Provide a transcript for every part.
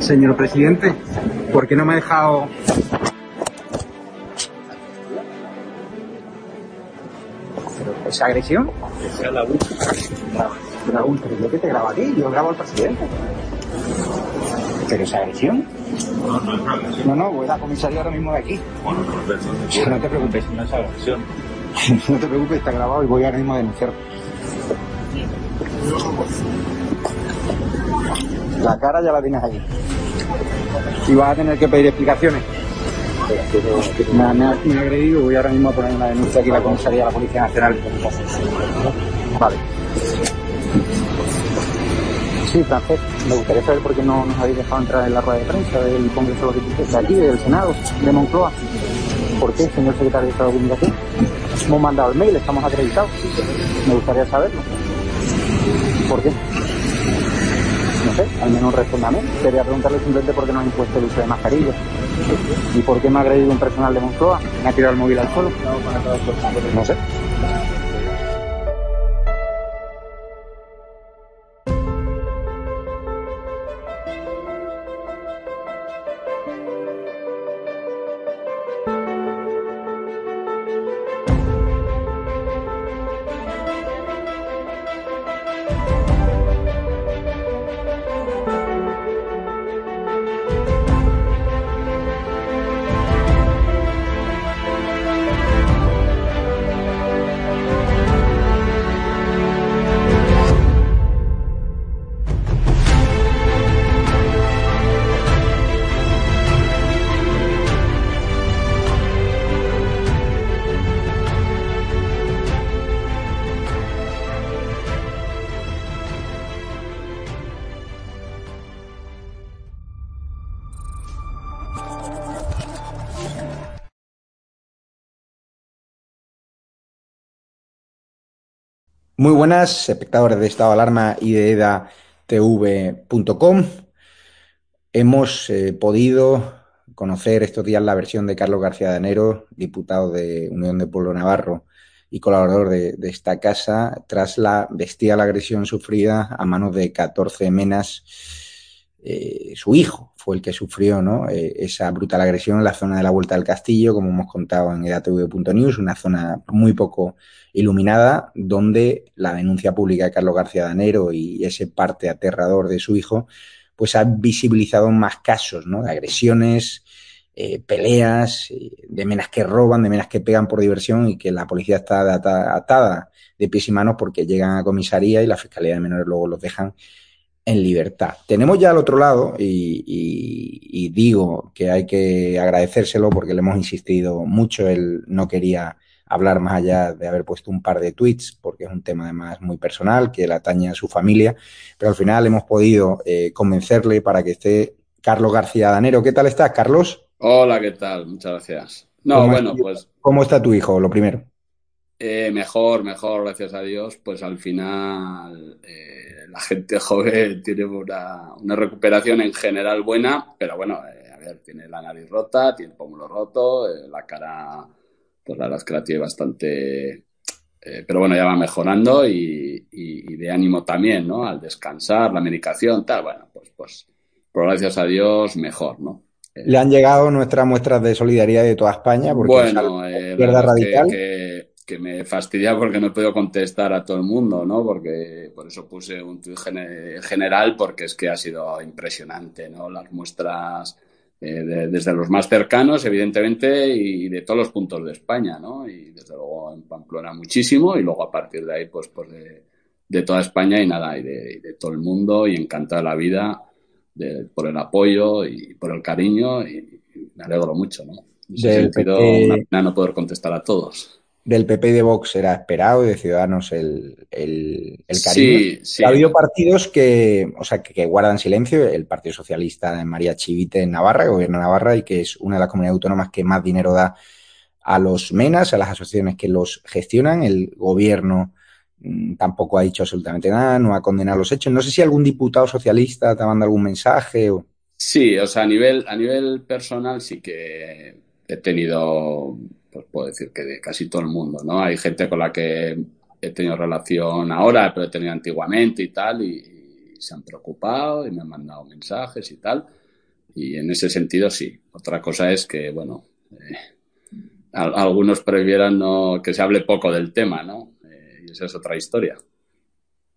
Señor presidente, ¿por qué no me ha dejado ¿Pero esa agresión? Esa la última. Raúl, pero yo que te grabo a ti, yo grabo al presidente. ¿Pero esa agresión? No, no es una agresión. No, no, voy a la comisaría ahora mismo de aquí. Bueno, no no te preocupes, No es agresión. no te preocupes, está grabado y voy ahora mismo a denunciar. La cara ya la tienes allí. Y vas a tener que pedir explicaciones. Me ha, me ha- agredido, voy ahora mismo a poner una denuncia aquí en la comisaría de la Policía Nacional. Vale. Sí, Francés, me gustaría saber por qué no nos habéis dejado entrar en la rueda de prensa del Congreso de aquí, del Senado, de Moncloa. ¿Por qué, señor secretario de Estado de Comunicación? Hemos mandado el mail, estamos acreditados. Me gustaría saberlo. ¿Por qué? No sé, al menos respóndame. Quería preguntarle simplemente por qué no han impuesto el uso de mascarillas. ¿Y por qué me ha agredido un personal de Moncloa? ¿Me ha tirado el móvil al suelo? No sé. Muy buenas, espectadores de Estado de Alarma y de edatv.com. Hemos eh, podido conocer estos días la versión de Carlos García de Enero, diputado de Unión de Pueblo Navarro y colaborador de, de esta casa, tras la bestial agresión sufrida a manos de 14 menas. Eh, su hijo fue el que sufrió ¿no? eh, esa brutal agresión en la zona de la Vuelta del Castillo, como hemos contado en edatv.news, una zona muy poco iluminada, donde la denuncia pública de Carlos García Danero y ese parte aterrador de su hijo, pues ha visibilizado más casos ¿no? de agresiones, eh, peleas, eh, de menas que roban, de menas que pegan por diversión y que la policía está atada, atada de pies y manos porque llegan a comisaría y la Fiscalía de Menores luego los dejan en libertad. Tenemos ya al otro lado, y, y, y, digo que hay que agradecérselo porque le hemos insistido mucho, él no quería hablar más allá de haber puesto un par de tweets, porque es un tema además muy personal, que le atañe a su familia, pero al final hemos podido eh, convencerle para que esté Carlos García Danero. ¿Qué tal estás, Carlos? Hola, ¿qué tal? Muchas gracias. No, bueno, pues... ¿Cómo está tu hijo, lo primero? Eh, mejor, mejor, gracias a Dios. Pues al final eh, la gente joven tiene una, una, recuperación en general buena, pero bueno, eh, a ver, tiene la nariz rota, tiene el pómulo roto, eh, la cara, pues la verdad es que la tiene bastante... eh, pero bueno, ya va mejorando y, y, y, de ánimo también, ¿no? Al descansar, la medicación, tal, bueno, pues, pues, gracias a Dios, mejor, ¿no? Le han llegado nuestras muestras de solidaridad de toda España, porque bueno, izquierda radical. Que, que, que, me fastidia porque no he podido contestar a todo el mundo, ¿no? Porque por eso puse un tuit general, porque es que ha sido impresionante, ¿no? Las muestras eh, de, desde los más cercanos, evidentemente, y de todos los puntos de España, ¿no? Y desde luego en Pamplona muchísimo, y luego a partir de ahí, pues, pues de, de toda España y nada, y de, y de todo el mundo, y encantada la vida de, por el apoyo y por el cariño y, y me alegro mucho, ¿no? En ese sentido, una pena no poder contestar a todos. Del PP y de Vox era esperado y de Ciudadanos el, el, el cariño. Sí, sí. Ha habido partidos que, o sea, que, que, guardan silencio. El Partido Socialista de María Chivite en Navarra, que gobierna Navarra y que es una de las comunidades autónomas que más dinero da a los MENAS, a las asociaciones que los gestionan. El gobierno mm, tampoco ha dicho absolutamente nada, no ha condenado los hechos. No sé si algún diputado socialista te manda algún mensaje o... Sí, o sea, a nivel, a nivel personal sí que he tenido, pues puedo decir que de casi todo el mundo, ¿no? Hay gente con la que he tenido relación ahora, pero he tenido antiguamente y tal, y, se han preocupado y me han mandado mensajes y tal. Y en ese sentido sí. Otra cosa es que, bueno, eh, algunos prefieran no, que se hable poco del tema, ¿no? Eh, y esa es otra historia.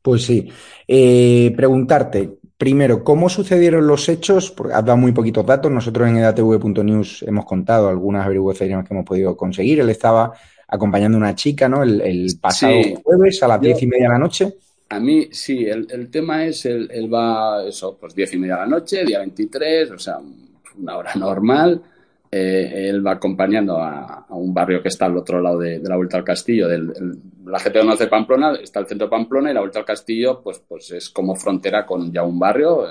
Pues sí. Eh, preguntarte, primero, ¿cómo sucedieron los hechos? Porque has dado muy poquitos datos. Nosotros en edatv.news hemos contado algunas averiguaciones que hemos podido conseguir. Él estaba acompañando a una chica, ¿no? El, pasado jueves a las diez y media de la noche. A mí, sí, el, tema es, él, va, eso, pues diez y media de la noche, día 23, o sea, una hora normal. Eh, él va acompañando a, un barrio que está al otro lado de, la Vuelta al Castillo. Del, la gente conoce Pamplona, está el centro Pamplona y la Vuelta al Castillo, pues, pues es como frontera con ya un barrio.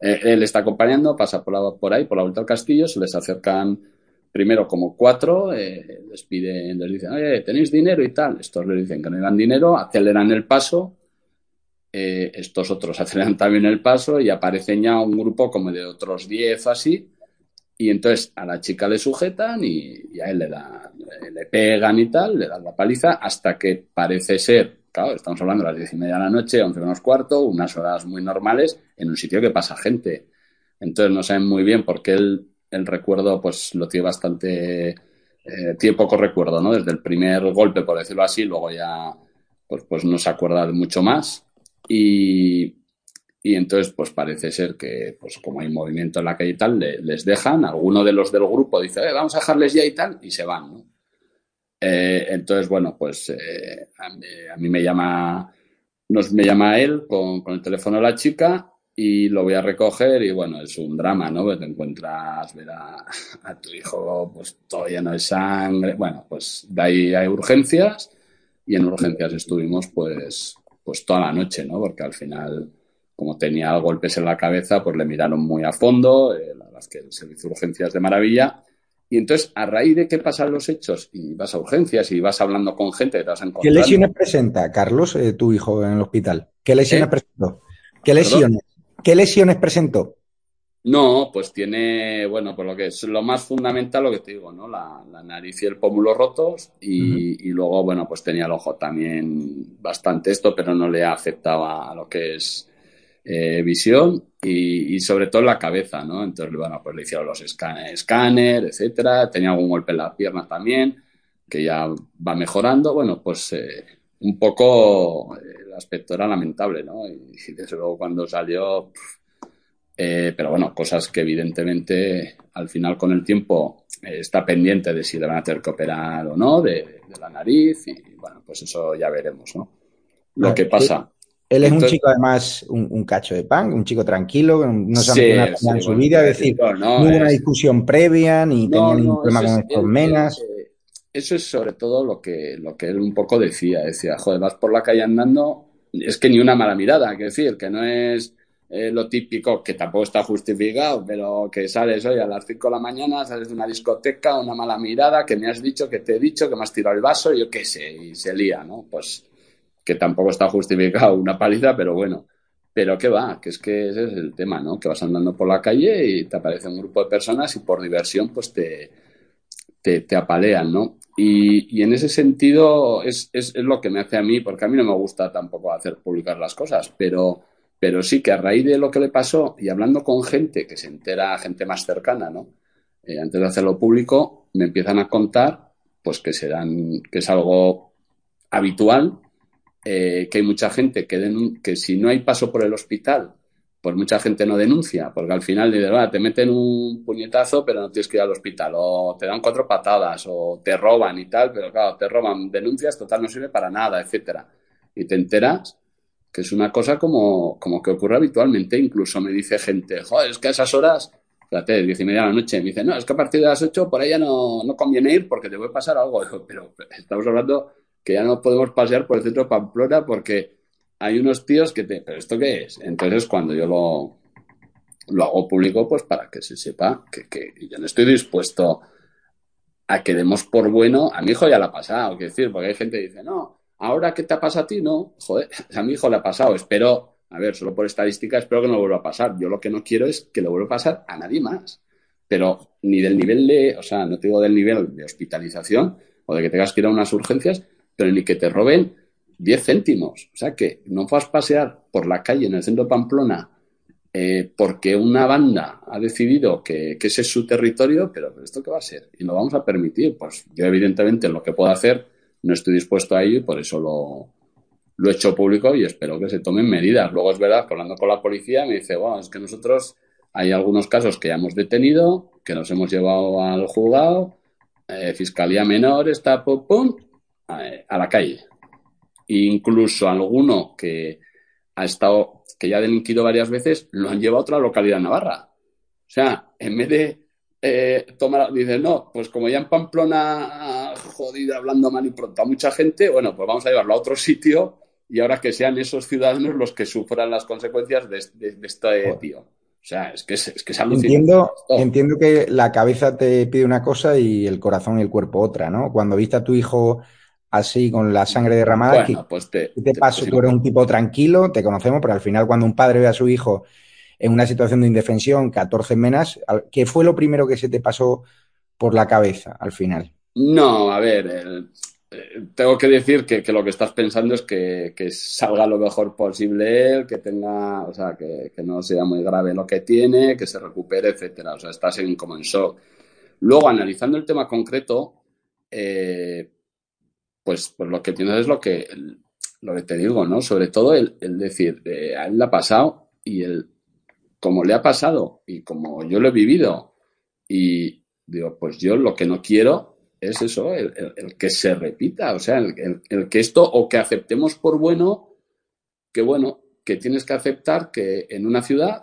Eh, él está acompañando, pasa por, por ahí, por la Vuelta al Castillo, se les acercan primero como cuatro, eh, les piden, les dicen, oye, ¿tenéis dinero y tal? Estos les dicen que no dan dinero, aceleran el paso, estos otros aceleran también el paso y aparecen ya un grupo como de otros diez así, y entonces a la chica le sujetan y, a él le, dan, le pegan y tal, le dan la paliza hasta que parece ser, claro, estamos hablando de las diez y media de la noche, once menos cuarto, unas horas muy normales, en un sitio que pasa gente. Entonces no saben muy bien por qué el, el recuerdo pues lo tiene bastante, eh, tiene poco recuerdo, ¿no? Desde el primer golpe, por decirlo así, luego ya pues, pues no se acuerda de mucho más. Y, y entonces, pues parece ser que, pues como hay movimiento en la calle y tal, les dejan, alguno de los del grupo dice, eh, vamos a dejarles ya y tal, y se van, ¿no? Eh, entonces, bueno, pues eh, a, mí, me llama, nos, me llama él con, el teléfono de la chica y lo voy a recoger y bueno, es un drama, ¿no? Que te encuentras ver a, a, tu hijo pues todo lleno de sangre. Bueno, pues de ahí hay urgencias y en urgencias estuvimos pues, pues toda la noche, ¿no? Porque al final como tenía golpes en la cabeza, pues le miraron muy a fondo, eh, la verdad es que el servicio de urgencias de maravilla. Y entonces, a raíz de qué pasan los hechos, y vas a urgencias y vas hablando con gente, te vas ¿Qué lesiones presenta, Carlos, eh, tu hijo en el hospital? ¿Qué lesiones ¿Eh? presentó? ¿Qué lesiones? ¿Qué lesiones presentó? No, pues tiene, bueno, pues lo que es lo más fundamental, lo que te digo, ¿no? La, nariz y el pómulo rotos y, y, luego, bueno, pues tenía el ojo también bastante esto, pero no le afectaba a lo que es eh, visión y, sobre todo la cabeza, ¿no? Entonces, bueno, pues le hicieron los escáner, etcétera. Tenía algún golpe en la pierna también, que ya va mejorando. Bueno, pues eh, un poco eh, el aspecto era lamentable, ¿no? Y, desde luego cuando salió. pero bueno, cosas que evidentemente al final con el tiempo está pendiente de si le van a tener que operar o no, de, la nariz, y bueno, pues eso ya veremos, ¿no? Lo que pasa. Él es un chico, además, un, cacho de pan, un chico tranquilo, no sabe nada en su vida, es decir, no, hubo una discusión previa, ni tenía ningún problema con estos menas. Eso es sobre todo lo que, lo que él un poco decía. Decía, joder, vas por la calle andando, es que ni una mala mirada, que decir, que no es eh, lo típico, que tampoco está justificado, pero que sales hoy a las 5 de la mañana, sales de una discoteca, una mala mirada, que me has dicho, que te he dicho, que me has tirado el vaso, yo qué sé, y se lía, ¿no? Pues que tampoco está justificado una paliza, pero bueno. Pero qué va, que es que ese es el tema, ¿no? Que vas andando por la calle y te aparece un grupo de personas y por diversión pues te, te, apalean, ¿no? Y, en ese sentido es, es, lo que me hace a mí, porque a mí no me gusta tampoco hacer publicar las cosas, pero, pero sí que a raíz de lo que le pasó y hablando con gente que se entera, gente más cercana, ¿no? Eh, antes de hacerlo público, me empiezan a contar pues que serán, que es algo habitual eh, que hay mucha gente que, si no hay paso por el hospital, pues mucha gente no denuncia, porque al final te meten un puñetazo, pero no tienes que ir al hospital, o te dan cuatro patadas, o te roban y tal, pero claro, te roban, denuncias, total no sirve para nada, etcétera. Y te enteras que es una cosa como, como que ocurre habitualmente, incluso me dice gente, joder, es que a esas horas, diez y de la noche, me dice, no, es que a partir de las ocho por ahí no, no conviene ir porque te puede pasar algo, pero estamos hablando que ya no podemos pasear por el centro de Pamplona porque hay unos tíos que te... ¿Pero esto qué es? Entonces, cuando yo lo, lo hago público, pues para que se sepa que, que yo no estoy dispuesto a que demos por bueno. A mi hijo ya le ha pasado, quiero decir, porque hay gente que dice, no, ahora que te ha pasado a ti, no. Joder, a mi hijo le ha pasado. Espero, a ver, solo por estadística, espero que no vuelva a pasar. Yo lo que no quiero es que le vuelva a pasar a nadie más. Pero ni del nivel de, o sea, no te digo del nivel de hospitalización o de que tengas que ir a unas urgencias, pero ni que te roben 10 céntimos. O sea, que no vas pasear por la calle en el centro de Pamplona eh, porque una banda ha decidido que, ese es su territorio, pero ¿esto qué va a ser? Y lo vamos a permitir. Pues yo, evidentemente, lo que puedo hacer, no estoy dispuesto a ello y por eso lo, he hecho público y espero que se tomen medidas. Luego es verdad hablando con la policía me dice, bueno, es que nosotros hay algunos casos que ya hemos detenido, que nos hemos llevado al juzgado, eh, fiscalía menor, está pum, pum, a, la calle. E incluso alguno que ha estado, que ya ha delinquido varias veces, lo han llevado a otra localidad Navarra. O sea, en vez de eh, tomar, dices, no, pues como ya en Pamplona jodido, hablando mal y pronto a mucha gente, bueno, pues vamos a llevarlo a otro sitio y ahora que sean esos ciudadanos los que sufran las consecuencias de, este tío. O sea, es que es, es, que entiendo, entiendo que la cabeza te pide una cosa y el corazón y el cuerpo otra, ¿no? Cuando viste a tu hijo así con la sangre derramada. Bueno, pues te, te, paso, tú eres un tipo tranquilo, te conocemos, pero al final cuando un padre ve a su hijo en una situación de indefensión, 14 menas, ¿qué fue lo primero que se te pasó por la cabeza al final? No, a ver, eh, tengo que decir que, lo que estás pensando es que, salga lo mejor posible él, que tenga, o sea, que, no sea muy grave lo que tiene, que se recupere, etcétera. O sea, estás en, como en shock. Luego, analizando el tema concreto, eh, pues, pues lo que tienes es lo que, lo que te digo, ¿no? Sobre todo el, decir, eh, a él le ha pasado y el, como le ha pasado y como yo lo he vivido y digo, pues yo lo que no quiero es eso, el, que se repita, o sea, el, que esto o que aceptemos por bueno, que bueno, que tienes que aceptar que en una ciudad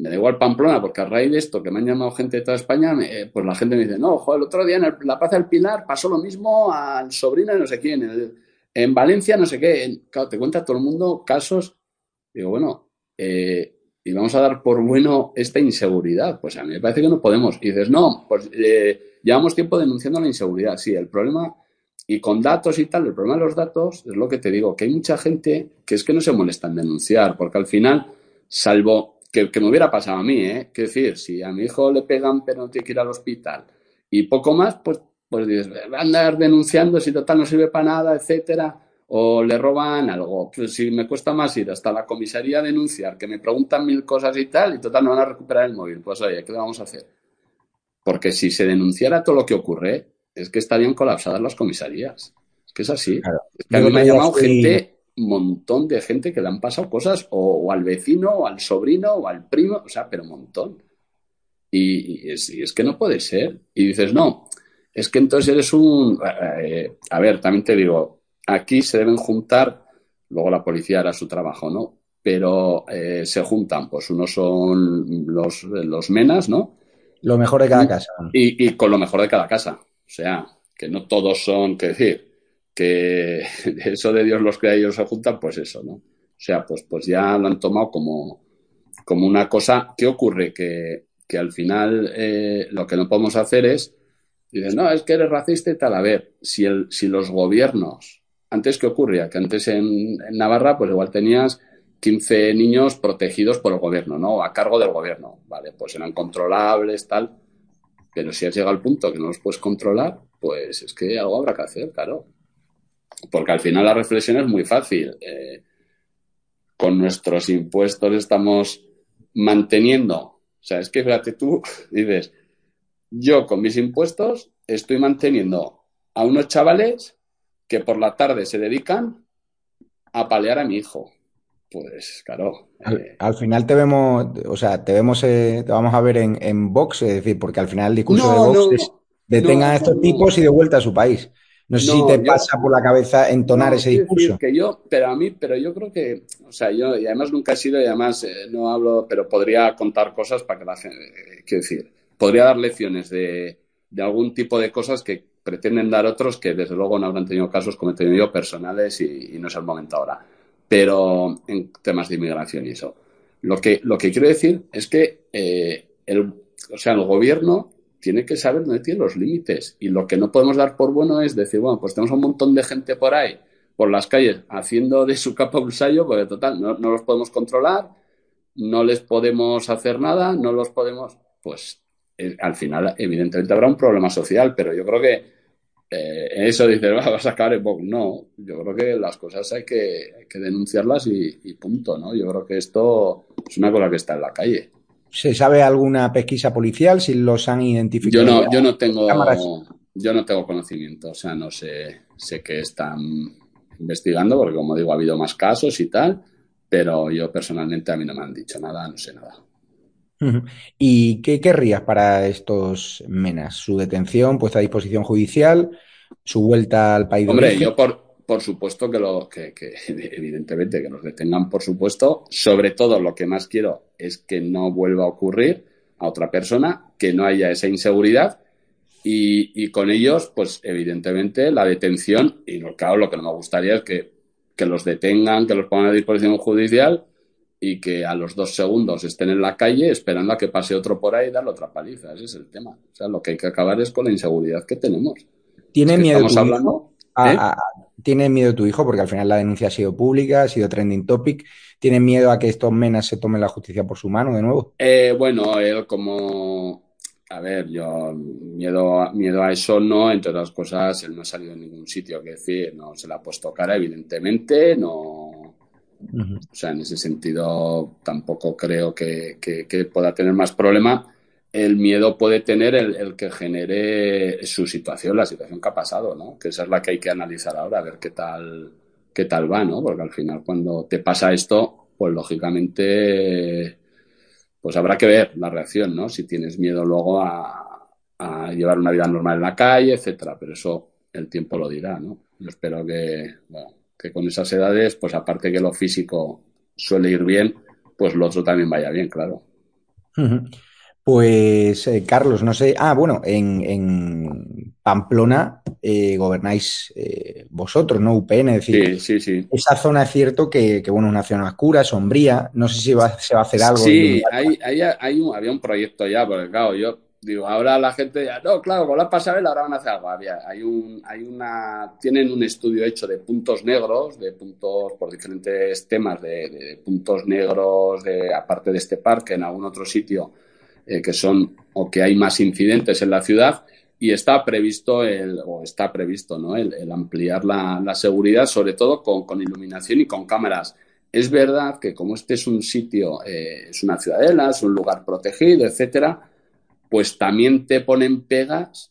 me da igual Pamplona, porque a raíz de esto que me han llamado gente de toda España, pues la gente me dice, no, joder, el otro día en la Plaza del Pilar pasó lo mismo al sobrino de no sé quién, en Valencia no sé qué, claro, te cuenta todo el mundo casos, digo, bueno, eh, y vamos a dar por bueno esta inseguridad, pues a mí me parece que no podemos. Y dices, no, pues eh, llevamos tiempo denunciando la inseguridad, sí, el problema, y con datos y tal, el problema de los datos es lo que te digo, que hay mucha gente que es que no se molesta en denunciar, porque al final, salvo que, me hubiera pasado a mí, ¿eh? Quiero decir, si a mi hijo le pegan pero no tiene que ir al hospital y poco más, pues, pues dices, va a andar denunciando si total no sirve para nada, etcétera, o le roban algo. Pues si me cuesta más ir hasta la comisaría a denunciar, que me preguntan mil cosas y tal, y total no van a recuperar el móvil, pues oye, ¿qué vamos a hacer? Porque si se denunciara todo lo que ocurre, es que estarían colapsadas las comisarías. Es que es así. Es que a mí me ha llamado gente montón de gente que le han pasado cosas, o, al vecino, o al sobrino, o al primo, o sea, pero un montón. Y, es, que no puede ser. Y dices, no, es que entonces eres un... Eh, a ver, también te digo, aquí se deben juntar, luego la policía hará su trabajo, ¿no? Pero eh, se juntan, pues unos son los, los menas, ¿no? Lo mejor de cada casa. Y, y con lo mejor de cada casa. O sea, que no todos son, que decir, que eso de Dios los crea y ellos se juntan, pues eso, ¿no? O sea, pues, pues ya lo han tomado como, como una cosa. ¿Qué ocurre? Que, que al final eh, lo que no podemos hacer es, dicen, no, es que eres racista y tal. A ver, si, el, si los gobiernos, antes qué ocurría, que antes en, Navarra, pues igual tenías 15 niños protegidos por el gobierno, ¿no? A cargo del gobierno, ¿vale? Pues eran controlables, tal. Pero si has llegado al punto que no los puedes controlar, pues es que algo habrá que hacer, claro. Porque al final la reflexión es muy fácil. Eh, con nuestros impuestos estamos manteniendo. O sea, es que fíjate tú, dices, yo con mis impuestos estoy manteniendo a unos chavales que por la tarde se dedican a palear a mi hijo. Pues claro. Al, eh, final te vemos, o sea, te vemos, eh, te vamos a ver en, en Vox, es decir, porque al final el discurso de Vox es detengan a estos tipos y de vuelta a su país. No sé si te pasa por la cabeza entonar ese discurso. que yo, pero a mí, pero yo creo que, o sea, yo, y además nunca he sido, y además eh, no hablo, pero podría contar cosas para que la gente, eh, quiero decir, podría dar lecciones de, de, algún tipo de cosas que pretenden dar otros que desde luego no habrán tenido casos como he tenido yo personales y, no es el momento ahora. Pero en temas de inmigración y eso. Lo que, lo que quiero decir es que eh, el, o sea, el gobierno tiene que saber dónde tiene los límites. Y lo que no podemos dar por bueno es decir, bueno, pues tenemos un montón de gente por ahí, por las calles, haciendo de su capa un sayo, porque total, no, los podemos controlar, no les podemos hacer nada, no los podemos. Pues eh, al final, evidentemente, habrá un problema social, pero yo creo que eh, eso dice, vas a acabar en No, yo creo que las cosas hay que, denunciarlas y, y, punto, ¿no? Yo creo que esto es una cosa que está en la calle. ¿Se sabe alguna pesquisa policial si los han identificado? Yo no, yo no tengo, Cámaras. yo no tengo conocimiento, o sea, no sé, sé que están investigando, porque como digo, ha habido más casos y tal, pero yo personalmente a mí no me han dicho nada, no sé nada. ¿Y qué querrías para estos menas? ¿Su detención, puesta a disposición judicial, su vuelta al país de Hombre, yo por, por supuesto que, lo, que, que evidentemente que los detengan, por supuesto. Sobre todo lo que más quiero es que no vuelva a ocurrir a otra persona, que no haya esa inseguridad y, y con ellos, pues evidentemente la detención y claro, lo que no me gustaría es que, que los detengan, que los pongan a disposición judicial y que a los dos segundos estén en la calle esperando a que pase otro por ahí y darle otra paliza. Ese es el tema. O sea, lo que hay que acabar es con la inseguridad que tenemos. ¿Tiene Es que miedo estamos hablando. A- ¿eh? a- ¿Tiene miedo tu hijo? Porque al final la denuncia ha sido pública, ha sido trending topic. ¿Tiene miedo a que estos menas se tomen la justicia por su mano de nuevo? Eh, bueno, él como, a ver, yo miedo, a- miedo a eso no, entre otras cosas, él no ha salido en ningún sitio, que decir, no se le ha puesto cara, evidentemente, no, o sea, en ese sentido tampoco creo que, que- que pueda tener más problema. El miedo puede tener el, que genere su situación, la situación que ha pasado, ¿no? Que esa es la que hay que analizar ahora, a ver qué tal, qué tal va, ¿no? Porque al final cuando te pasa esto, pues lógicamente, pues habrá que ver la reacción, ¿no? Si tienes miedo luego a, llevar una vida normal en la calle, etcétera. Pero eso el tiempo lo dirá, ¿no? Yo espero que, bueno, que con esas edades, pues aparte que lo físico suele ir bien, pues lo otro también vaya bien, claro. Pues, eh, Carlos, no sé. Ah, bueno, en, en Pamplona eh, gobernáis eh, vosotros, ¿no? UPN, es decir, Sí, sí, sí. esa zona es cierto que, que, bueno, es una zona oscura, sombría. No sé si va- se va a hacer algo. Sí, hay, hay, hay un, había un proyecto ya, porque claro, yo digo, ahora la gente ya, no, claro, con la pasarela ahora van a hacer algo. Había, hay un, hay una, tienen un estudio hecho de puntos negros, de puntos por diferentes temas, de, de puntos negros, de, aparte de este parque, en algún otro sitio, eh, que son, o que hay más incidentes en la ciudad, y está previsto el, o está previsto, ¿no? El, el ampliar la, la, seguridad, sobre todo con, con iluminación y con cámaras. Es verdad que como este es un sitio, eh, es una ciudadela, es un lugar protegido, etcétera, pues también te ponen pegas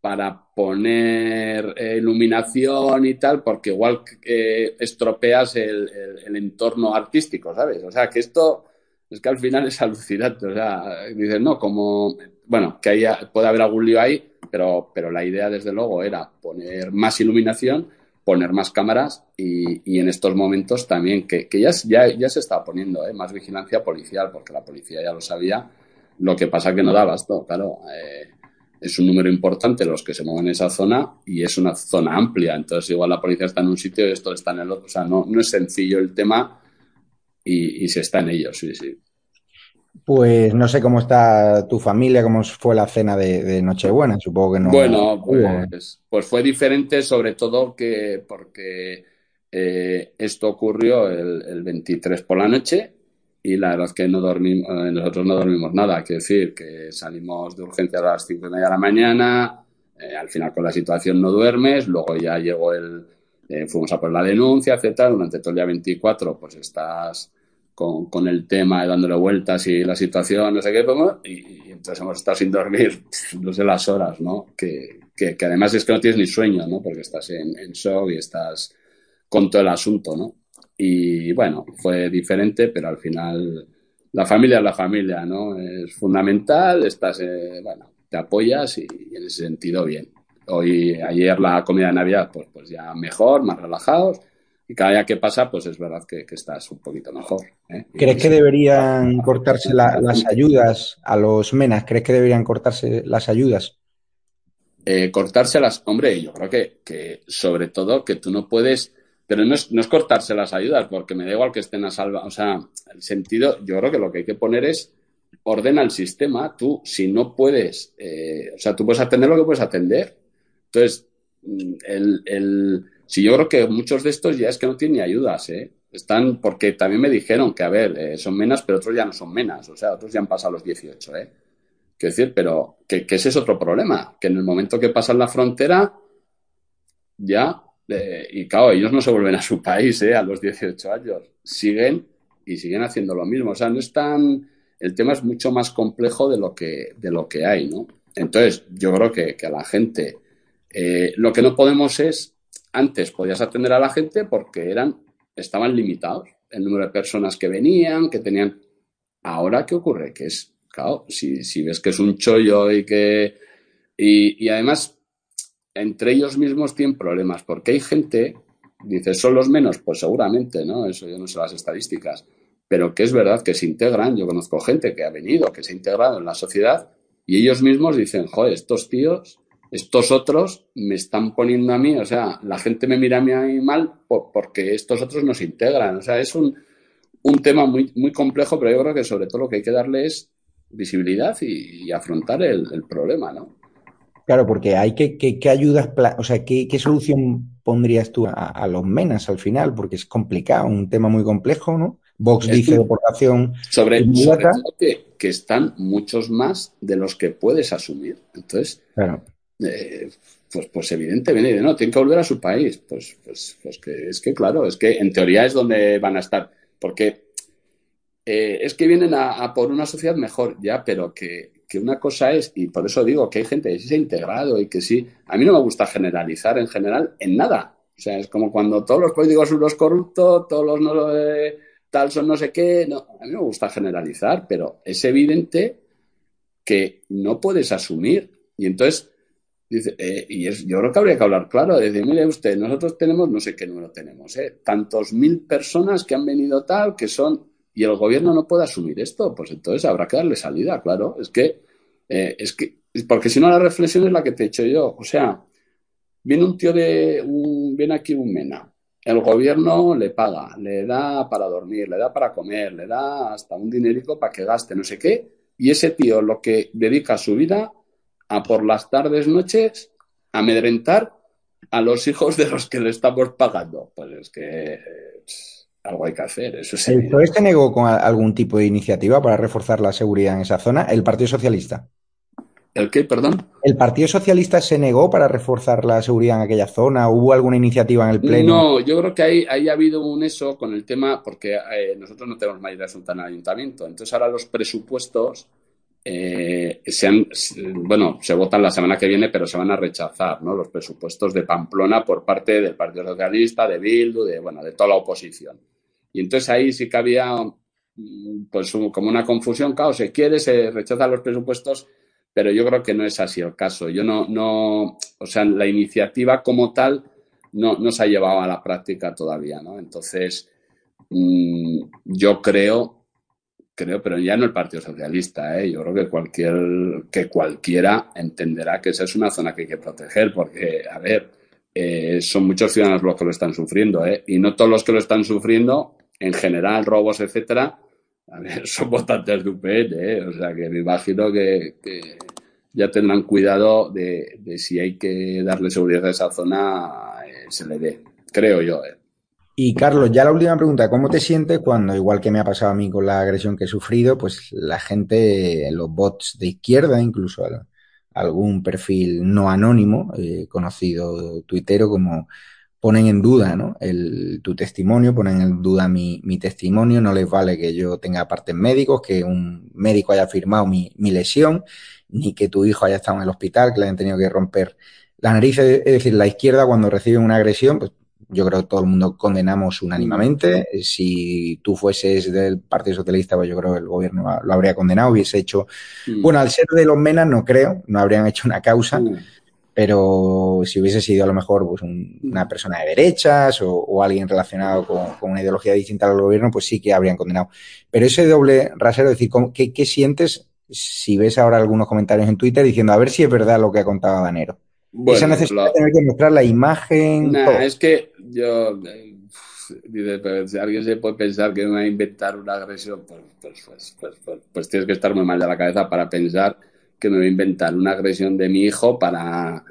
para poner eh, iluminación y tal, porque igual eh, estropeas el, el, el, entorno artístico, ¿sabes? O sea, que esto es que al final es alucinante. O sea, dices, no, como, bueno, que haya, puede haber algún lío ahí, pero, pero la idea, desde luego, era poner más iluminación, poner más cámaras y, y en estos momentos también, que, que ya, ya, ya, se está poniendo ¿eh? más vigilancia policial, porque la policía ya lo sabía, lo que pasa que no da abasto, claro. Eh, es un número importante los que se mueven en esa zona y es una zona amplia. Entonces, igual la policía está en un sitio y esto está en el otro. O sea, no, no es sencillo el tema y, y se está en ello, sí, sí. Pues no sé cómo está tu familia, cómo fue la cena de, de Nochebuena, supongo que no. Bueno, pues, pues, fue diferente, sobre todo que porque eh, esto ocurrió el, el, 23 por la noche y la verdad es que no dormimos, eh, nosotros no dormimos nada, quiero decir que salimos de urgencia a las 5 y media de la mañana, eh, al final con la situación no duermes, luego ya llegó el, eh, fuimos a por la denuncia, etcétera, durante todo el día 24 pues estás con, con, el tema, dándole vueltas y la situación, no sé qué, y, y, entonces hemos estado sin dormir, no sé las horas, ¿no? Que, que, que, además es que no tienes ni sueño, ¿no? Porque estás en, en, shock y estás con todo el asunto, ¿no? Y bueno, fue diferente, pero al final la familia es la familia, ¿no? Es fundamental, estás, eh, bueno, te apoyas y, y, en ese sentido bien. Hoy, ayer la comida de Navidad, pues, pues ya mejor, más relajados y cada día que pasa, pues es verdad que, que estás un poquito mejor. ¿eh? ¿Crees que deberían cortarse la, las ayudas a los menas? ¿Crees que deberían cortarse las ayudas? Eh, cortárselas, hombre, yo creo que, que, sobre todo que tú no puedes, pero no es, no es cortarse las ayudas, porque me da igual que estén a salva, o sea, el sentido, yo creo que lo que hay que poner es ordena el sistema, tú si no puedes, eh, o sea, tú puedes atender lo que puedes atender. Entonces, el, el Sí, yo creo que muchos de estos ya es que no tienen ni ayudas, ¿eh? Están, porque también me dijeron que, a ver, eh, son menas, pero otros ya no son menas, o sea, otros ya han pasado los 18, ¿eh? Quiero decir, pero que, que ese es otro problema, que en el momento que pasan la frontera, ya, eh, y claro, ellos no se vuelven a su país, ¿eh? A los 18 años, siguen y siguen haciendo lo mismo. O sea, no es tan. El tema es mucho más complejo de lo que, de lo que hay, ¿no? Entonces, yo creo que, que a la gente. Eh, lo que no podemos es. Antes podías atender a la gente porque eran, estaban limitados el número de personas que venían, que tenían. Ahora, ¿qué ocurre? Que es, claro, si, si ves que es un chollo y que. Y, además, entre ellos mismos tienen problemas, porque hay gente Dices, ¿son los menos? Pues seguramente, ¿no? Eso yo no sé las estadísticas. Pero que es verdad que se integran. Yo conozco gente que ha venido, que se ha integrado en la sociedad y ellos mismos dicen, joder, estos tíos, estos otros me están poniendo a mí, o sea, la gente me mira a mí mal porque estos otros no se integran. O sea, es un, un tema muy, muy complejo, pero yo creo que sobre todo lo que hay que darle es visibilidad y, afrontar el, el, problema, ¿no? Claro, porque hay que, que, que ayudas, o sea, ¿qué, ¿qué, solución pondrías tú a, a, los menas al final? Porque es complicado, un tema muy complejo, ¿no? Vox es dice deportación. Sobre, sobre todo que, que, están muchos más de los que puedes asumir. Entonces, claro. Eh, pues, pues evidentemente, no, tienen que volver a su país. Pues, pues, pues que es que, claro, es que en teoría es donde van a estar. Porque eh, es que vienen a, por una sociedad mejor, ya, pero que, que una cosa es, y por eso digo que hay gente que sí se ha integrado y que sí, a mí no me gusta generalizar en general en nada. O sea, es como cuando todos los políticos son los corruptos, todos los no, eh, tal son no sé qué. No, a mí me gusta generalizar, pero es evidente que no puedes asumir. Y entonces, dice, eh, y es, yo creo que habría que hablar claro, de decir, mire usted, nosotros tenemos, no sé qué número tenemos, eh, tantos mil personas que han venido tal, que son y el gobierno no puede asumir esto, pues entonces habrá que darle salida, claro. Es que, eh, es que, porque si no la reflexión es la que te he hecho yo. O sea, viene un tío de, un, viene aquí un mena, el gobierno le paga, le da para dormir, le da para comer, le da hasta un dinerico para que gaste, no sé qué, y ese tío lo que dedica su vida a por las tardes, noches, amedrentar a los hijos de los que le estamos pagando. Pues es que algo hay que hacer. Eso es ¿El PSOE se negó con algún tipo de iniciativa para reforzar la seguridad en esa zona? ¿El Partido Socialista? ¿El qué, perdón? ¿El Partido Socialista se negó para reforzar la seguridad en aquella zona? ¿Hubo alguna iniciativa en el Pleno? No, yo creo que ahí, ahí ha habido un eso con el tema, porque eh, nosotros no tenemos mayoría absoluta en el ayuntamiento. Entonces ahora los presupuestos eh, se bueno, se votan la semana que viene, pero se van a rechazar. Los presupuestos de Pamplona por parte del Partido Socialista, de Bildu, de, bueno, de toda la oposición. Y entonces ahí sí que había mm, pues como una confusión, claro, se quiere, se rechazan los presupuestos, pero yo creo que no es así el caso. Yo no, no, o sea, la iniciativa como tal no, no se ha llevado a la práctica todavía, ¿no? Entonces, mmm, yo creo, creo, pero ya no el Partido Socialista, ¿eh? yo creo que cualquier, que cualquiera entenderá que esa es una zona que hay que proteger, porque, a ver, eh, son muchos ciudadanos los que lo están sufriendo, ¿eh? y no todos los que lo están sufriendo en general, robos, etcétera, a ver, son votantes de UPN, ¿eh? o sea que me imagino que, que ya tendrán cuidado de, de, si hay que darle seguridad a esa zona, eh, se le dé, creo yo. ¿eh? Y Carlos, ya la última pregunta, ¿cómo te sientes cuando, igual que me ha pasado a mí con la agresión que he sufrido, pues la gente, los bots de izquierda, incluso algún perfil no anónimo, eh, conocido tuitero como ponen en duda ¿no? el, tu testimonio, ponen en duda mi, mi, testimonio, no les vale que yo tenga partes médicos, que un médico haya firmado mi, mi, lesión, ni que tu hijo haya estado en el hospital, que le hayan tenido que romper la nariz. Es decir, la izquierda cuando recibe una agresión, pues yo creo que todo el mundo condenamos unánimemente. Si tú fueses del Partido Socialista, pues yo creo que el gobierno lo habría condenado, hubiese hecho... Mm. Bueno, al ser de los menas no creo, no habrían hecho una causa. Mm pero si hubiese sido a lo mejor pues, un, una persona de derechas o, o alguien relacionado con, con, una ideología distinta al gobierno, pues sí que habrían condenado. Pero ese doble rasero, es decir, ¿qué, ¿qué, sientes si ves ahora algunos comentarios en Twitter diciendo a ver si es verdad lo que ha contado Danero? Bueno, Esa necesidad de tener que mostrar la imagen. Nah, es que yo. Dice, pero si alguien se puede pensar que me va a inventar una agresión, pues, pues, pues, pues, tienes que estar muy mal de la cabeza para pensar que me voy a inventar una agresión de mi hijo para,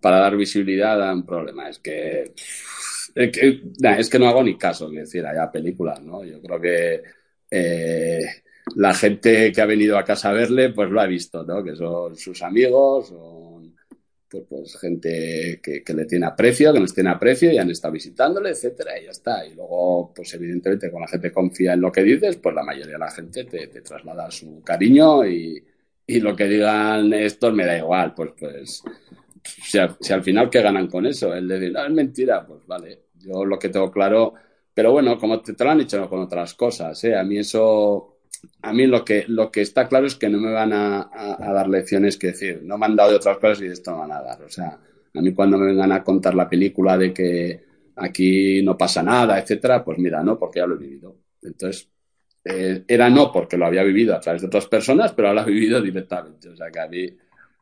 para dar visibilidad a un problema. Es que, es que, es que no hago ni caso, que decir, haya películas, ¿no? Yo creo que eh, la gente que ha venido a casa a verle, pues lo ha visto, ¿no? Que son sus amigos, son, pues, pues gente que, le tiene aprecio, que nos tiene aprecio y han estado visitándole, etcétera, y ya está. Y luego, pues evidentemente, cuando la gente confía en lo que dices, pues la mayoría de la gente te, traslada su cariño y, y, lo que digan estos me da igual, pues, pues, si, al final, ¿qué ganan con eso? El de decir, no, es mentira, pues vale, yo lo que tengo claro, pero bueno, como te, lo han dicho con otras cosas, ¿eh? a mí eso a mí lo que, lo que está claro es que no me van a, a, a, dar lecciones que decir, no me han dado de otras cosas y de esto no van a dar. O sea, a mí cuando me vengan a contar la película de que aquí no pasa nada, etcétera, pues mira, no, porque ya lo he vivido. Entonces, eh, era no porque lo había vivido a través de otras personas, pero ahora lo he vivido directamente. O sea, que a mí...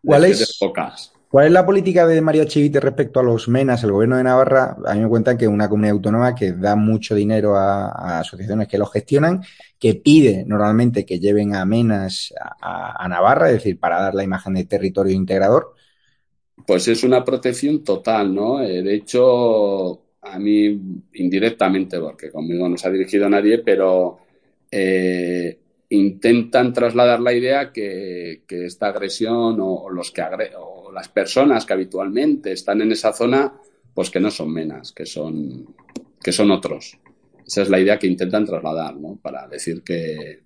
¿Cuál es, pocas. ¿Cuál es la política de Mario Chivite respecto a los MENAS? El gobierno de Navarra, a mí me cuentan que es una comunidad autónoma que da mucho dinero a, asociaciones que lo gestionan, que pide normalmente que lleven a MENAS a, Navarra, es decir, para dar la imagen de territorio integrador. Pues es una protección total, ¿no? Eh, de hecho, a mí indirectamente, porque conmigo no se ha dirigido nadie, pero eh, intentan trasladar la idea que, esta agresión o, los que agre o las personas que habitualmente están en esa zona, pues que no son menas, que son, que son otros. Esa es la idea que intentan trasladar, ¿no? Para decir que,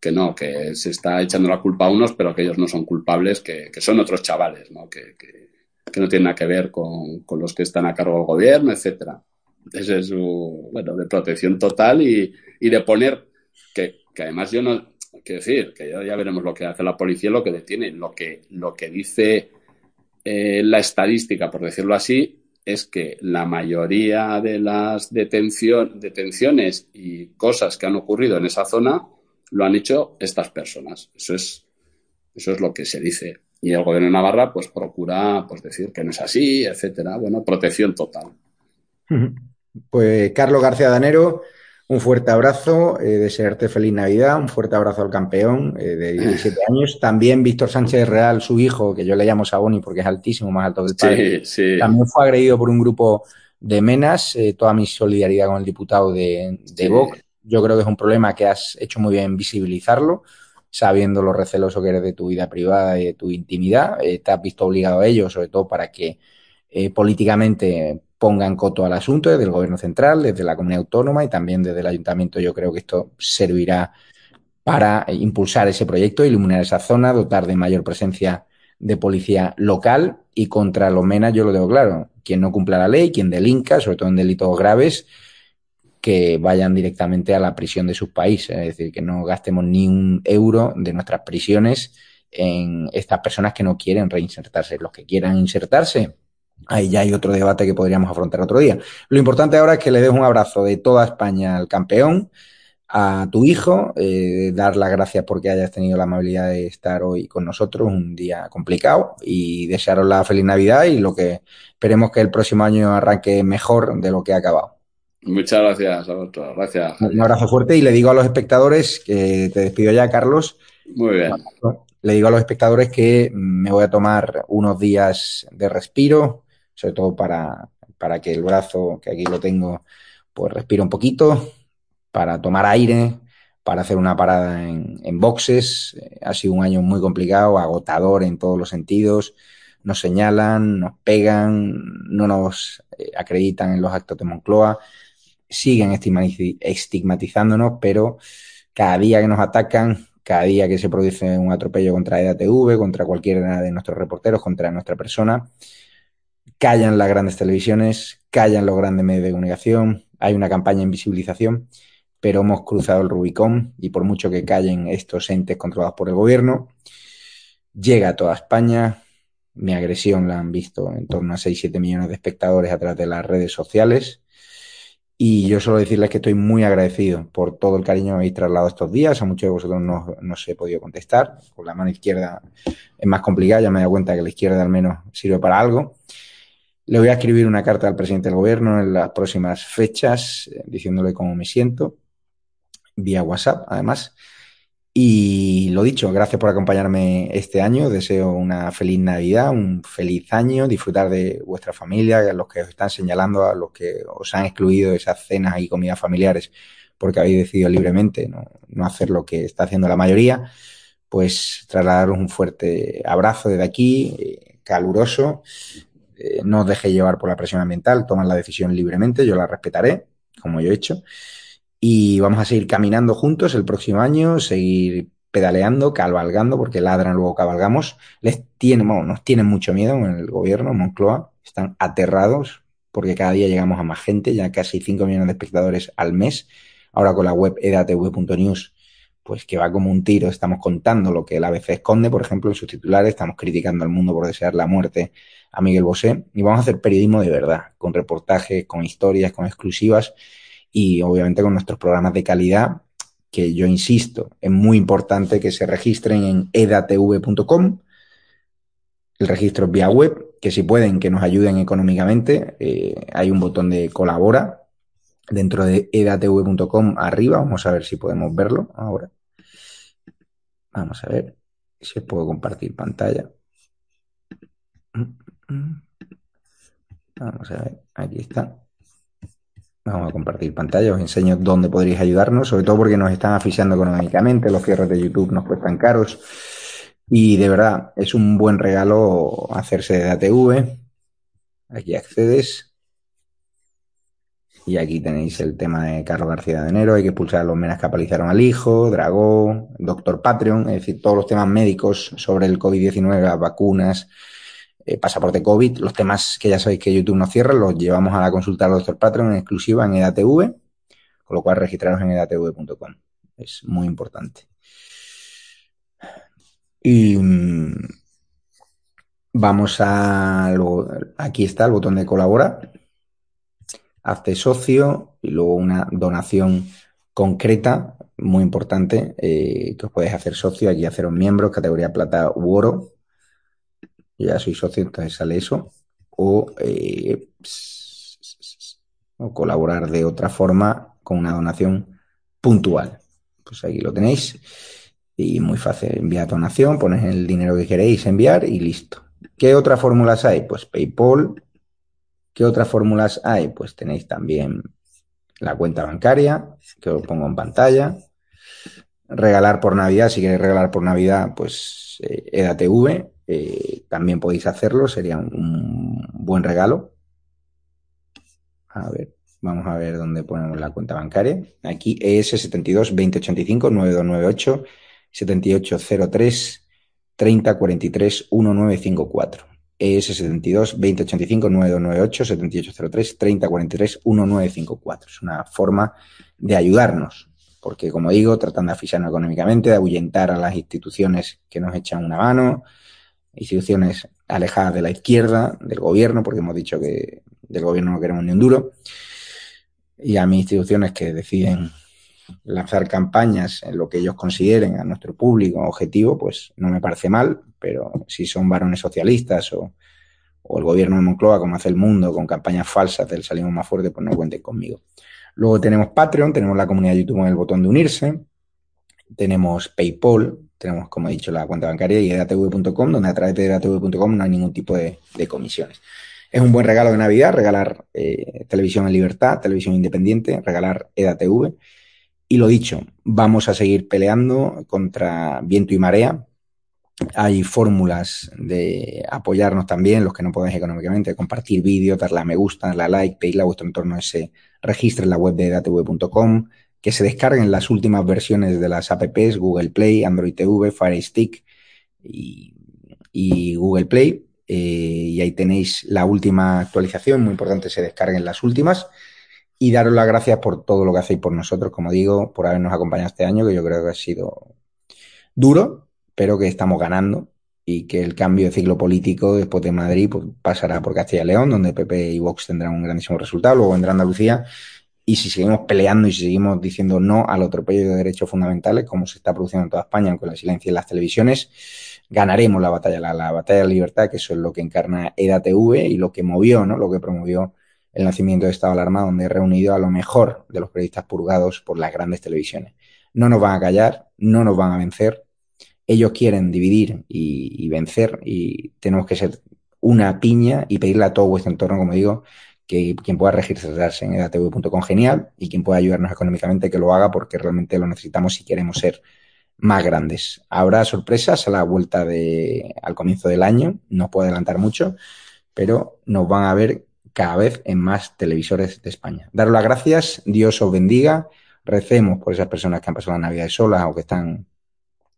que no, que se está echando la culpa a unos, pero que ellos no son culpables, que, que son otros chavales, ¿no? Que, que, no tienen nada que ver con, con, los que están a cargo del gobierno, etcétera. Ese es su, bueno, de protección total y, y de poner que, que además yo no, quiero decir, que ya, veremos lo que hace la policía, lo que detiene. Lo que, lo que dice eh, la estadística, por decirlo así, es que la mayoría de las detenciones y cosas que han ocurrido en esa zona lo han hecho estas personas. Eso es, eso es lo que se dice. Y el gobierno de Navarra, pues, procura pues, decir que no es así, etcétera. Bueno, protección total. Pues Carlos García Danero, un fuerte abrazo, eh, desearte feliz Navidad, un fuerte abrazo al campeón eh, de 17 años. También Víctor Sánchez Real, su hijo, que yo le llamo Saboni porque es altísimo, más alto que el padre, sí, sí. también fue agredido por un grupo de menas. Eh, toda mi solidaridad con el diputado de, de sí. Vox. Yo creo que es un problema que has hecho muy bien visibilizarlo, sabiendo lo receloso que eres de tu vida privada y de tu intimidad. Te has visto obligado a ello, sobre todo para que políticamente pongan coto al asunto desde el gobierno central, desde la comunidad autónoma y también desde el ayuntamiento. Yo creo que esto servirá para impulsar ese proyecto, iluminar esa zona, dotar de mayor presencia de policía local y contra los menas, yo lo tengo claro, quien no cumpla la ley, quien delinca, sobre todo en delitos graves, que vayan directamente a la prisión de sus países, es decir, que no gastemos ni un euro de nuestras prisiones en estas personas que no quieren reinsertarse. Los que quieran insertarse, Ahí ya hay otro debate que podríamos afrontar otro día. Lo importante ahora es que le des un abrazo de toda España al campeón, a tu hijo, eh, dar las gracias porque hayas tenido la amabilidad de estar hoy con nosotros, un día complicado, y desearos la feliz Navidad y lo que esperemos que el próximo año arranque mejor de lo que ha acabado. Muchas gracias a vosotros, gracias. Un abrazo fuerte y le digo a los espectadores que te despido ya, Carlos. Muy bien. Le digo a los espectadores que me voy a tomar unos días de respiro, sobre todo para, para que el brazo, que aquí lo tengo, pues respire un poquito, para tomar aire, para hacer una parada en, en boxes. Ha sido un año muy complicado, agotador en todos los sentidos. Nos señalan, nos pegan, no nos eh, acreditan en los actos de Moncloa, siguen estigmatizándonos, pero cada día que nos atacan, cada día que se produce un atropello contra EDATV, contra cualquiera de nuestros reporteros, contra nuestra persona, callan las grandes televisiones, callan los grandes medios de comunicación, hay una campaña de invisibilización, pero hemos cruzado el Rubicón y por mucho que callen estos entes controlados por el gobierno, llega a toda España. Mi agresión la han visto en torno a 6-7 millones de espectadores a través de las redes sociales. Y yo solo decirles que estoy muy agradecido por todo el cariño que habéis trasladado estos días. A muchos de vosotros no, no os he podido contestar. Con la mano izquierda es más complicado. Ya me he dado cuenta que la izquierda al menos sirve para algo. Le voy a escribir una carta al presidente del gobierno en las próximas fechas, eh, diciéndole cómo me siento, vía WhatsApp, además. Y lo dicho, gracias por acompañarme este año. Deseo una feliz Navidad, un feliz año, disfrutar de vuestra familia, a los que os están señalando, a los que os han excluido de esas cenas y comidas familiares porque habéis decidido libremente no, no hacer lo que está haciendo la mayoría. Pues trasladaros un fuerte abrazo desde aquí. Eh, caluroso. Eh, no os dejéis llevar por la presión ambiental, toman la decisión libremente, yo la respetaré, como yo he hecho. Y vamos a seguir caminando juntos el próximo año, seguir pedaleando, cabalgando, porque ladran, luego cabalgamos. Les tienen, bueno, nos tienen mucho miedo en el gobierno, Moncloa, están aterrados porque cada día llegamos a más gente, ya casi 5 millones de espectadores al mes. Ahora con la web edatv.news, pues que va como un tiro, estamos contando lo que el ABC esconde, por ejemplo, en sus titulares, estamos criticando al mundo por desear la muerte a Miguel Bosé y vamos a hacer periodismo de verdad, con reportajes, con historias, con exclusivas y obviamente con nuestros programas de calidad que yo insisto, es muy importante que se registren en edatv.com, el registro vía web, que si pueden que nos ayuden económicamente, eh, hay un botón de colabora dentro de edatv.com arriba, vamos a ver si podemos verlo ahora. Vamos a ver si puedo compartir pantalla. Vamos a ver, aquí está. Vamos a compartir pantalla, os enseño dónde podréis ayudarnos, sobre todo porque nos están asfixiando económicamente, los cierres de YouTube nos cuestan caros y de verdad es un buen regalo hacerse de ATV. Aquí accedes y aquí tenéis el tema de Carlos García de Enero, hay que expulsar los menas que apalizaron al hijo, Dragó, Doctor Patreon, es decir, todos los temas médicos sobre el COVID-19, vacunas, eh, pasaporte COVID, los temas que ya sabéis que YouTube nos cierra, los llevamos a la consulta del doctor Patreon en exclusiva en EDATV, con lo cual registraros en edatv.com. Es muy importante. Y mm, vamos a... aquí está el botón de colaborar. Hazte socio y luego una donación concreta, muy importante, eh, que os podéis hacer socio, aquí haceros miembros, categoría plata u oro, ya soy socio, entonces sale eso, eh, o, colaborar de otra forma con una donación puntual. Pues aquí lo tenéis. Y muy fácil, enviar donación, pones el dinero que queréis enviar y listo. ¿Qué otras fórmulas hay? Pues PayPal. ¿Qué otras fórmulas hay? Pues tenéis también la cuenta bancaria, que os pongo en pantalla. Regalar por Navidad, si queréis regalar por Navidad, pues eh, EDATV, eh, también podéis hacerlo, sería un, buen regalo. A ver, vamos a ver dónde ponemos la cuenta bancaria. Aquí ES 72 2085 9298 7803 3043 1954. ES 72 2085 9298 7803 3043 1954. Es una forma de ayudarnos porque como digo, tratan de asfixiarnos económicamente, de ahuyentar a las instituciones que nos echan una mano, instituciones alejadas de la izquierda, del gobierno, porque hemos dicho que del gobierno no queremos ni un duro, y a mis instituciones que deciden lanzar campañas en lo que ellos consideren a nuestro público objetivo, pues no me parece mal, pero si son varones socialistas o, o el gobierno de Moncloa, como hace el mundo, con campañas falsas del salimos más fuerte, pues no cuenten conmigo. Luego tenemos Patreon, tenemos la comunidad de YouTube en el botón de unirse, tenemos PayPal, tenemos, como he dicho, la cuenta bancaria y edatv.com, donde a través de edatv.com no hay ningún tipo de, comisiones. Es un buen regalo de Navidad, regalar eh, televisión en libertad, televisión independiente, regalar EDATV. Y lo dicho, vamos a seguir peleando contra viento y marea. Hay fórmulas de apoyarnos también, los que no podáis económicamente, compartir vídeos, darle a me gusta, darle a like, pedirle a vuestro entorno ese registro en la web de edatv.com, que se descarguen las últimas versiones de las apps, Google Play, Android TV, Fire Stick y, Google Play. Eh, y ahí tenéis la última actualización, muy importante se descarguen las últimas. Y daros las gracias por todo lo que hacéis por nosotros, como digo, por habernos acompañado este año, que yo creo que ha sido duro, pero que estamos ganando y que el cambio de ciclo político después de Madrid pues, pasará por Castilla y León, donde PP y Vox tendrán un grandísimo resultado, luego vendrá Andalucía y si seguimos peleando y si seguimos diciendo no al atropello de derechos fundamentales, como se está produciendo en toda España con la silencio en las televisiones, ganaremos la batalla, la, batalla de la libertad, que eso es lo que encarna EDATV y lo que movió, ¿no? lo que promovió el nacimiento de Estado de Alarma, donde he reunido a lo mejor de los periodistas purgados por las grandes televisiones. No nos van a callar, no nos van a vencer. Ellos quieren dividir y, y vencer y tenemos que ser una piña y pedirle a todo vuestro entorno, como digo, que quien pueda registrarse en edatv.com genial y quien pueda ayudarnos económicamente que lo haga porque realmente lo necesitamos si queremos ser más grandes. Habrá sorpresas a la vuelta de, al comienzo del año, no puedo adelantar mucho, pero nos van a ver cada vez en más televisores de España. Daros las gracias, Dios os bendiga, recemos por esas personas que han pasado la Navidad solas o que están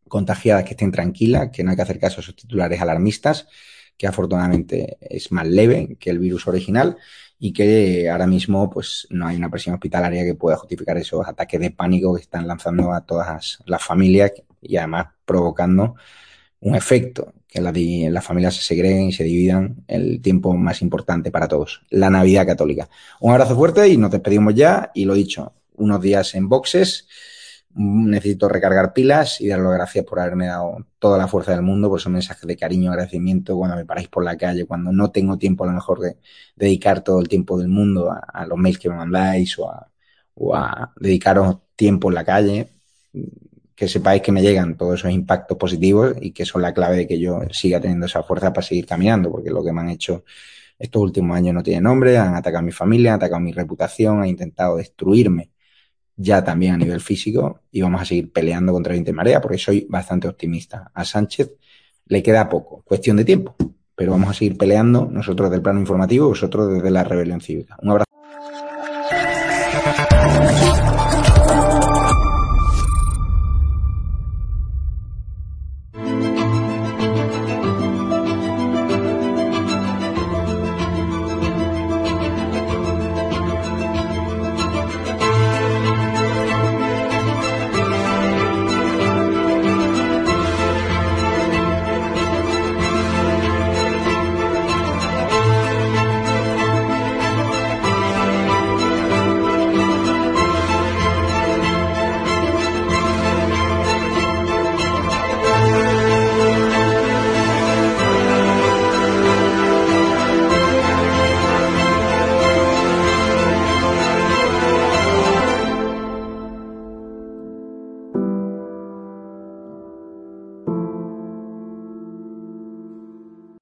contagiadas, que estén tranquilas, que no hay que hacer caso a esos titulares alarmistas, que afortunadamente es más leve que el virus original y que ahora mismo pues no hay una presión hospitalaria que pueda justificar esos ataques de pánico que están lanzando a todas las familias y además provocando un efecto, que las, familias se segreguen y se dividan el tiempo más importante para todos, la Navidad católica. Un abrazo fuerte y nos despedimos ya y lo dicho, unos días en boxes necesito recargar pilas y dar las gracias por haberme dado toda la fuerza del mundo, por esos mensajes de cariño, agradecimiento cuando me paráis por la calle, cuando no tengo tiempo a lo mejor de dedicar todo el tiempo del mundo a, los mails que me mandáis o a, o a dedicaros tiempo en la calle, que sepáis que me llegan todos esos impactos positivos y que son la clave de que yo siga teniendo esa fuerza para seguir caminando, porque lo que me han hecho estos últimos años no tiene nombre, han atacado a mi familia, han atacado mi reputación, han intentado destruirme ya también a nivel físico y vamos a seguir peleando contra el Marea porque soy bastante optimista. A Sánchez le queda poco, cuestión de tiempo, pero vamos a seguir peleando nosotros del plano informativo, vosotros desde la rebelión cívica. Un abrazo.